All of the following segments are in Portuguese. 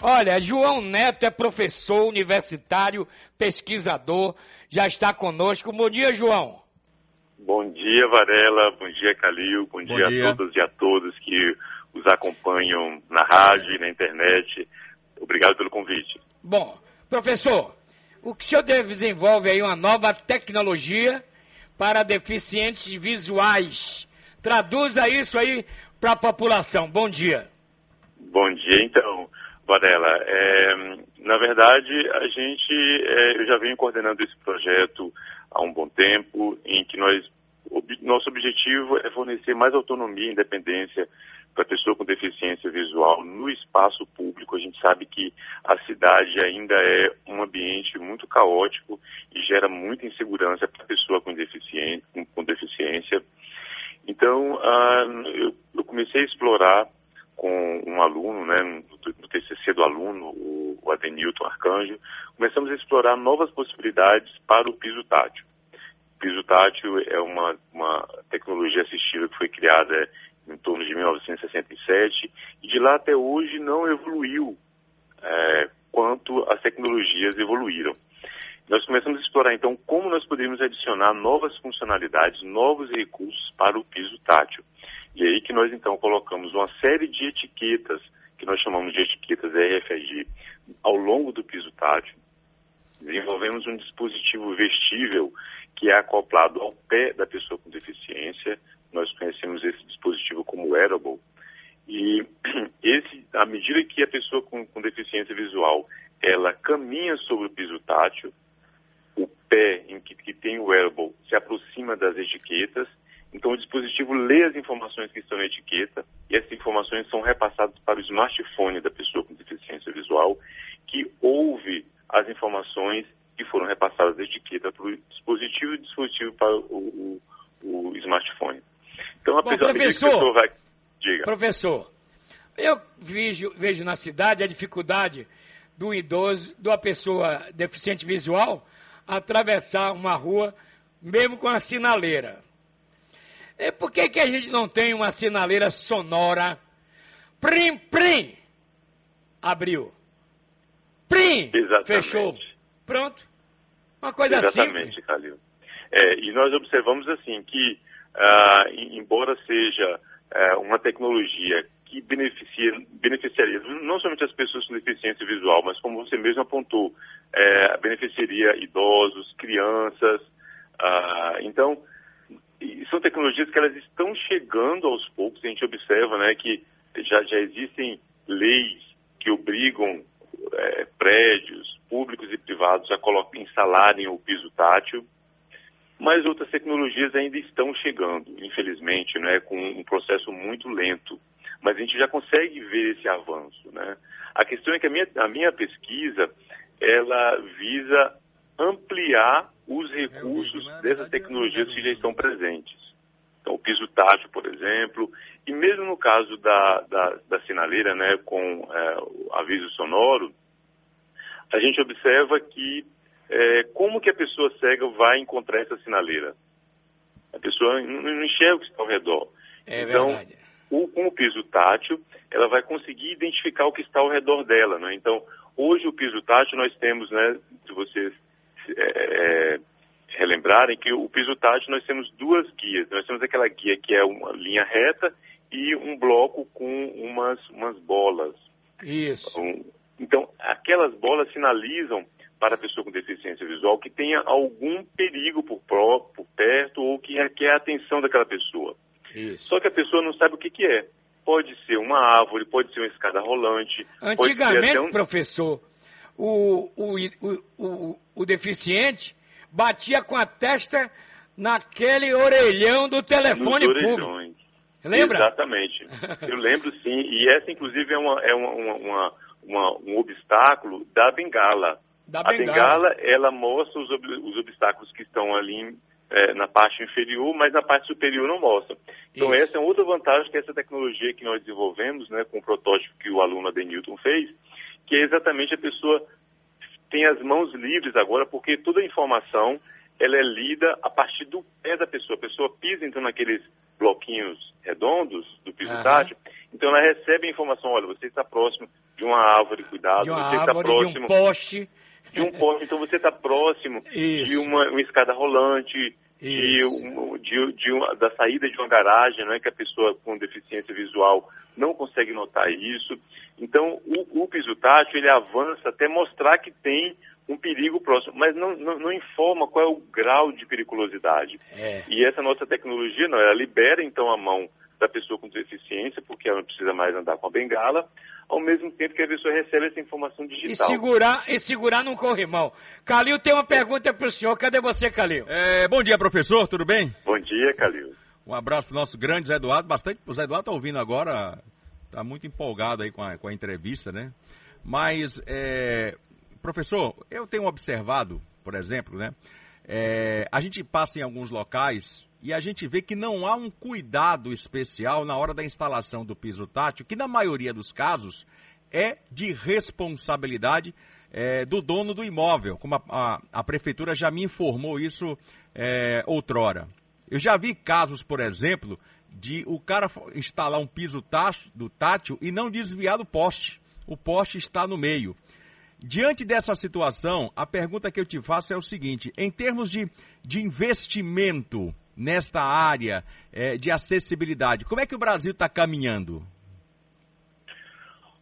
Olha, João Neto é professor universitário, pesquisador, já está conosco. Bom dia, João. Bom dia, Varela. Bom dia, Calil. Bom, Bom dia, dia, a todas e a todos que os acompanham na rádio e na internet. Obrigado pelo convite. Bom, professor, o que o senhor desenvolve aí uma nova tecnologia para deficientes visuais. Traduza isso aí para a população. Bom dia. Bom dia, então, Varela. É, na verdade, a gente, é, eu já venho coordenando esse projeto há um bom tempo, em que nós, ob, nosso objetivo é fornecer mais autonomia e independência para a pessoa com deficiência visual no espaço público. A gente sabe que a cidade ainda é um ambiente muito caótico e gera muita insegurança para a pessoa com deficiência. Com, com deficiência. Então, uh, eu, eu, comecei a explorar com um aluno, né, TCC do aluno, o, Adenilton Arcanjo, começamos a explorar novas possibilidades para o piso tátil. O piso tátil é uma, uma tecnologia assistiva que foi criada em torno de 1967 e de lá até hoje não evoluiu é, quanto as tecnologias evoluíram. Nós começamos a explorar então como nós poderíamos adicionar novas funcionalidades, novos recursos para o piso tátil. E aí que nós então colocamos uma série de etiquetas, que nós chamamos de etiquetas RFID, ao longo do piso tátil. Desenvolvemos um dispositivo vestível que é acoplado ao pé da pessoa com deficiência. Nós conhecemos esse dispositivo como wearable. E esse, à medida que a pessoa com, com deficiência visual ela caminha sobre o piso tátil, o pé em que, que tem o wearable se aproxima das etiquetas, então o dispositivo lê as informações que estão na etiqueta e essas informações são repassadas para o smartphone da pessoa com deficiência visual, que ouve as informações que foram repassadas da etiqueta para o dispositivo e dispositivo para o, o, o smartphone. Então, a Bom, professor, a pessoa vai... Diga. Professor, eu vejo, vejo na cidade a dificuldade do idoso, de uma pessoa deficiente visual, atravessar uma rua, mesmo com a sinaleira. E por que, que a gente não tem uma sinaleira sonora? Prim, prim! Abriu. Prim! Exatamente. Fechou. Pronto. Uma coisa Exatamente, simples. Calil. É, e nós observamos assim que, ah, embora seja é, uma tecnologia que beneficia, beneficiaria não somente as pessoas com deficiência visual, mas como você mesmo apontou, é, beneficiaria idosos, crianças. Ah, então, são tecnologias que elas estão chegando aos poucos. A gente observa né, que já, já existem leis que obrigam é, prédios públicos e privados a colocar, instalarem o piso tátil, mas outras tecnologias ainda estão chegando, infelizmente, né, com um processo muito lento. Mas a gente já consegue ver esse avanço. Né? A questão é que a minha, a minha pesquisa ela visa ampliar os recursos dessas tecnologias que já estão presentes. Então, o piso tátil, por exemplo, e mesmo no caso da, da, da sinaleira, né, com é, o aviso sonoro, a gente observa que é, como que a pessoa cega vai encontrar essa sinaleira? A pessoa não enxerga o que está ao redor. É então, verdade. O, com o piso tátil, ela vai conseguir identificar o que está ao redor dela. Né? Então, hoje o piso tátil nós temos, né, se vocês é, é relembrarem que o piso tátil nós temos duas guias. Nós temos aquela guia que é uma linha reta e um bloco com umas, umas bolas. Isso. Um, então, aquelas bolas sinalizam para a pessoa com deficiência visual que tenha algum perigo por, pró, por perto ou que requer a atenção daquela pessoa. Isso. Só que a pessoa não sabe o que, que é. Pode ser uma árvore, pode ser uma escada rolante. Antigamente, um... professor, o, o, o, o, deficiente batia com a testa naquele orelhão do telefone público. Lembra? Exatamente. Eu lembro sim. E essa, inclusive, é, uma, é uma, uma, uma um obstáculo da bengala. Da a bengala, ela mostra os, os obstáculos que estão ali é, na parte inferior, mas na parte superior não mostra. Então, Isso. essa é outra vantagem que essa tecnologia que nós desenvolvemos, né, com o protótipo que o aluno Adenilton fez, que é exatamente a pessoa tem as mãos livres agora, porque toda a informação ela é lida a partir do pé da pessoa. A pessoa pisa então naqueles bloquinhos redondos do piso uhum. tátil, então ela recebe a informação, olha, você está próximo de uma árvore, cuidado, de uma você árvore, está próximo de um poste. De um poste, então você está próximo Isso. de uma, uma escada rolante, de, um, de, de uma, da saída de uma garagem, não é que a pessoa com deficiência visual não consegue notar isso. Então, o, o piso tátil, ele avança até mostrar que tem um perigo próximo, mas não, não, não, informa qual é o grau de periculosidade. É. E essa nossa tecnologia, não, ela libera então a mão da pessoa com deficiência, porque ela não precisa mais andar com a bengala, ao mesmo tempo que a pessoa recebe essa informação digital. E segurar, e segurar num corrimão. Calil tem uma pergunta para o senhor. Cadê você, Calil? É, bom dia, professor, tudo bem? Bom dia, Calil. Um abraço para o nosso grande Zé Eduardo, bastante. O Zé Eduardo está ouvindo agora, está muito empolgado aí com a, com a entrevista, né? Mas, é, professor, eu tenho observado, por exemplo, né? É, a gente passa em alguns locais e a gente vê que não há um cuidado especial na hora da instalação do piso tátil, que na maioria dos casos é de responsabilidade é, do dono do imóvel, como a, a, a, prefeitura já me informou isso é, outrora. Eu já vi casos, por exemplo, de o cara instalar um piso tátil, do tátil e não desviar do poste. O poste está no meio. Diante dessa situação, a pergunta que eu te faço é o seguinte: em termos de, de investimento nesta área é, de acessibilidade, como é que o Brasil está caminhando?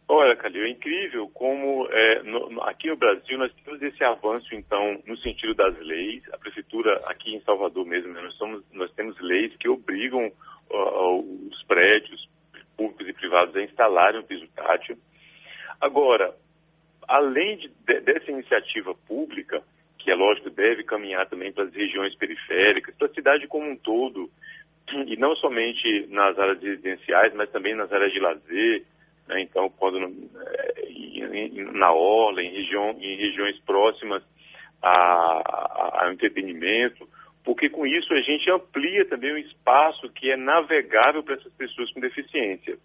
Olha, Calil, é incrível como é, no, aqui no Brasil nós temos esse avanço, então, no sentido das leis. A prefeitura aqui em Salvador mesmo, nós, somos, nós temos leis que obrigam os prédios públicos e privados a instalarem o piso tátil. Agora, além de, de, dessa iniciativa pública, que é lógico deve caminhar também para as regiões periféricas, para a cidade como um todo, e não somente nas áreas residenciais, mas também nas áreas de lazer, né? então quando é, na orla, em, região, em regiões próximas ao entretenimento, porque com isso a gente amplia também o espaço que é navegável para essas pessoas com deficiência.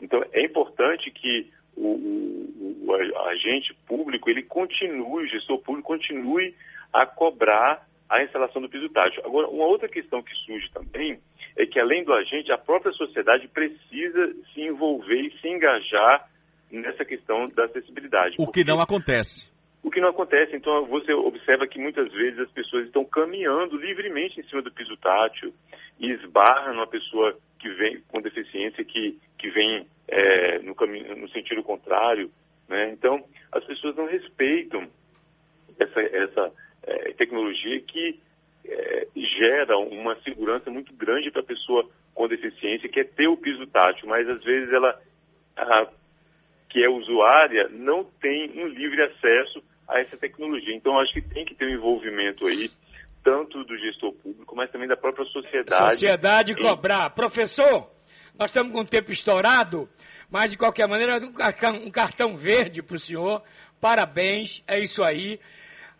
Então é importante que o, o, o agente público ele continue, o gestor público continue a cobrar a instalação do piso tátil. Agora, uma outra questão que surge também é que, além do agente, a própria sociedade precisa se envolver e se engajar nessa questão da acessibilidade. O que não acontece. O que não acontece, então você observa que muitas vezes as pessoas estão caminhando livremente em cima do piso tátil e esbarram numa pessoa que vem com deficiência que, que vem é, no, caminho, no sentido contrário. Né? Então, as pessoas não respeitam essa, essa é, tecnologia que é, gera uma segurança muito grande para a pessoa com deficiência, que é ter o piso tátil, mas às vezes ela, a, que é usuária, não tem um livre acesso a essa tecnologia. Então, acho que tem que ter um envolvimento aí, tanto do gestor público, mas também da própria sociedade. Sociedade em... cobrar. Professor, nós estamos com o tempo estourado, mas de qualquer maneira, um cartão, um cartão verde para o senhor. Parabéns, é isso aí.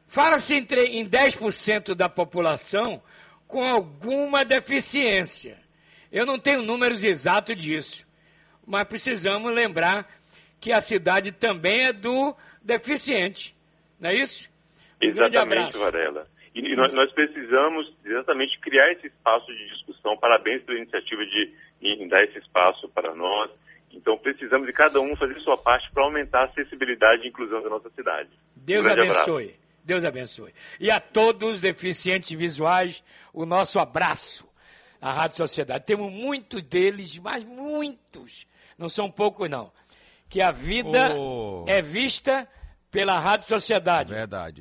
Fala-se em 10% da população com alguma deficiência. Eu não tenho números exatos disso, mas precisamos lembrar que a cidade também é do deficiente. Não é isso? Um exatamente, Varela. E nós, nós, precisamos exatamente criar esse espaço de discussão. Parabéns pela iniciativa de em dar esse espaço para nós. Então precisamos de cada um fazer sua parte para aumentar a acessibilidade e inclusão da nossa cidade. Deus um abençoe. Abraço. Deus abençoe. E a todos os deficientes visuais, o nosso abraço. A Rádio Sociedade. Temos muitos deles, mas muitos. Não são poucos, não. Que a vida oh. é vista pela Rádio Sociedade. Verdade.